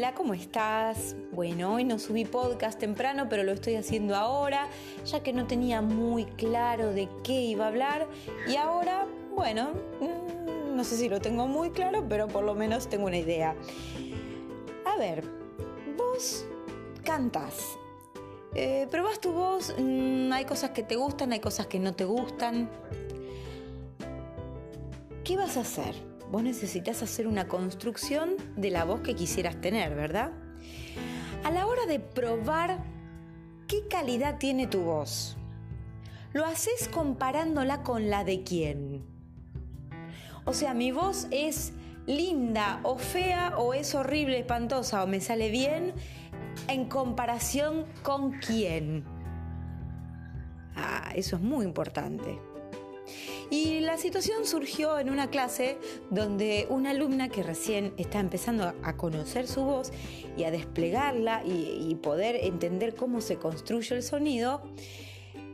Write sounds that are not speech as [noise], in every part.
Hola, ¿cómo estás? Bueno, hoy no subí podcast temprano, pero lo estoy haciendo ahora, ya que no tenía muy claro de qué iba a hablar. Y ahora, bueno, mm, no sé si lo tengo muy claro, pero por lo menos tengo una idea. A ver, vos cantás. Eh, probás tu voz, mm, hay cosas que te gustan, hay cosas que no te gustan. ¿Qué vas a hacer? Vos necesitas hacer una construcción de la voz que quisieras tener, ¿verdad? A la hora de probar qué calidad tiene tu voz, lo haces comparándola con la de quién. O sea, mi voz es linda o fea o es horrible, espantosa o me sale bien en comparación con quién. Ah, eso es muy importante. Y la situación surgió en una clase donde una alumna que recién está empezando a conocer su voz y a desplegarla y, poder entender cómo se construye el sonido,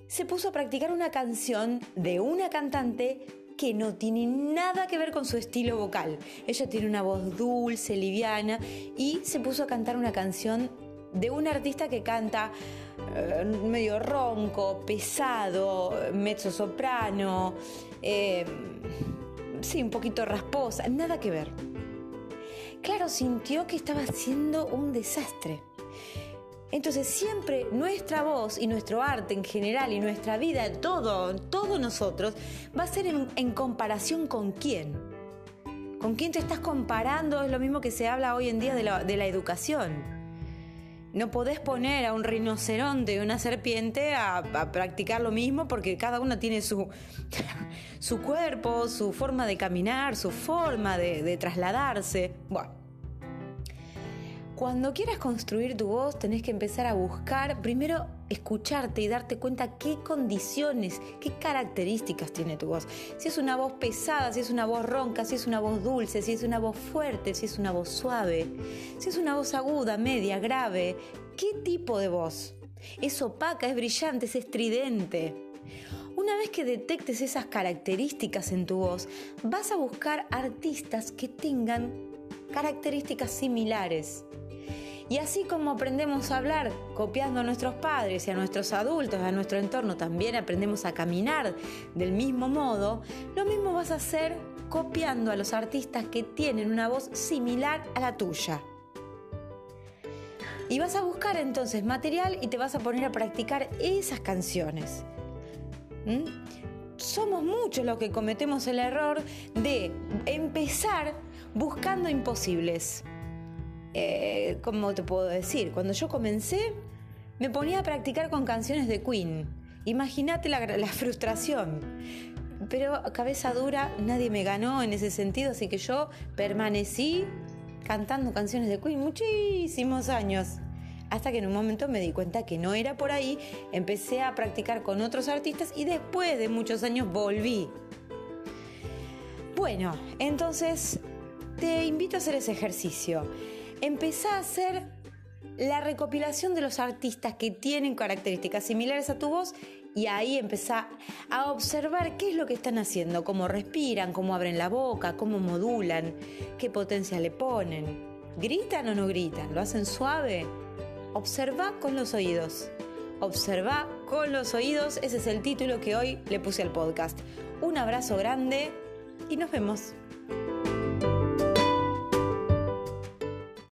se puso a practicar una canción de una cantante que no tiene nada que ver con su estilo vocal. Ella tiene una voz dulce, liviana y se puso a cantar una canción de un artista que canta eh, medio ronco, pesado, mezzo soprano, eh, sí, un poquito rasposa, nada que ver. Claro, sintió que estaba haciendo un desastre. Entonces siempre nuestra voz y nuestro arte en general y nuestra vida, todo, todos nosotros, va a ser en, comparación con quién. ¿Con quién te estás comparando? Es lo mismo que se habla hoy en día de la educación. No podés poner a un rinoceronte y una serpiente a, practicar lo mismo porque cada uno tiene su, [laughs] su cuerpo, su forma de caminar, su forma de, de trasladarse. Bueno. Cuando quieras construir tu voz tenés que empezar a buscar primero escucharte y darte cuenta qué condiciones, qué características tiene tu voz. Si es una voz pesada, si es una voz ronca, si es una voz dulce, si es una voz fuerte, si es una voz suave, si es una voz aguda, media, grave. ¿Qué tipo de voz? ¿Es opaca, es brillante, es estridente? Una vez que detectes esas características en tu voz, vas a buscar artistas que tengan características similares. Y así como aprendemos a hablar copiando a nuestros padres y a nuestros adultos, a nuestro entorno, también aprendemos a caminar del mismo modo, lo mismo vas a hacer copiando a los artistas que tienen una voz similar a la tuya. Y vas a buscar entonces material y te vas a poner a practicar esas canciones. ¿Mm? Somos muchos los que cometemos el error de empezar buscando imposibles. Eh, ¿cómo te puedo decir? Cuando yo comencé, me ponía a practicar con canciones de Queen. Imagínate la, la frustración. Pero cabeza dura, nadie me ganó en ese sentido, así que yo permanecí cantando canciones de Queen muchísimos años. Hasta que en un momento me di cuenta que no era por ahí, empecé a practicar con otros artistas y después de muchos años volví. Bueno, entonces te invito a hacer ese ejercicio empezá a hacer la recopilación de los artistas que tienen características similares a tu voz y ahí empezá a observar qué es lo que están haciendo, cómo respiran, cómo abren la boca, cómo modulan, qué potencia le ponen. ¿Gritan o no gritan? ¿Lo hacen suave? Observa con los oídos. Observa con los oídos, ese es el título que hoy le puse al podcast. Un abrazo grande y nos vemos.